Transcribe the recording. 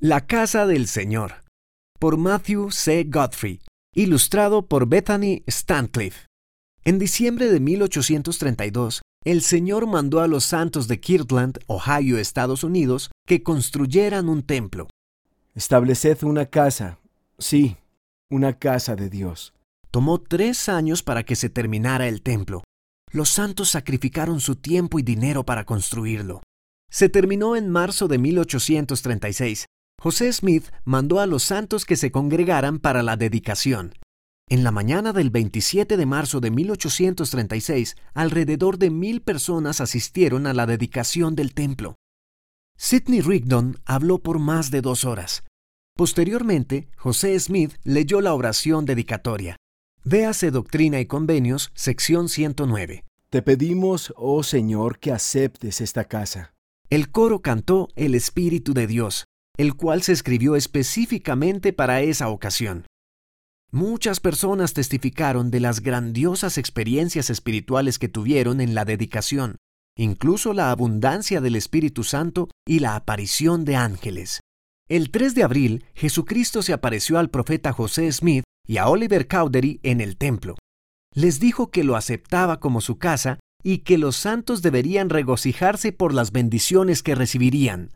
La Casa del Señor, por Matthew C. Godfrey, ilustrado por Bethany Stancliffe. En diciembre de 1832, el Señor mandó a los santos de Kirtland, Ohio, Estados Unidos, que construyeran un templo. Estableced una casa, sí, una casa de Dios. Tomó tres años para que se terminara el templo. Los santos sacrificaron su tiempo y dinero para construirlo. Se terminó en marzo de 1836 José Smith mandó a los santos que se congregaran para la dedicación. En la mañana del 27 de marzo de 1836, alrededor de mil personas asistieron a la dedicación del templo. Sidney Rigdon habló por más de dos horas. Posteriormente, José Smith leyó la oración dedicatoria. Véase Doctrina y Convenios, sección 109. Te pedimos, oh Señor, que aceptes esta casa. El coro cantó El Espíritu de Dios, el cual se escribió específicamente para esa ocasión. Muchas personas testificaron de las grandiosas experiencias espirituales que tuvieron en la dedicación, incluso la abundancia del Espíritu Santo y la aparición de ángeles. El 3 de abril, Jesucristo se apareció al profeta José Smith y a Oliver Cowdery en el templo. Les dijo que lo aceptaba como su casa y que los santos deberían regocijarse por las bendiciones que recibirían.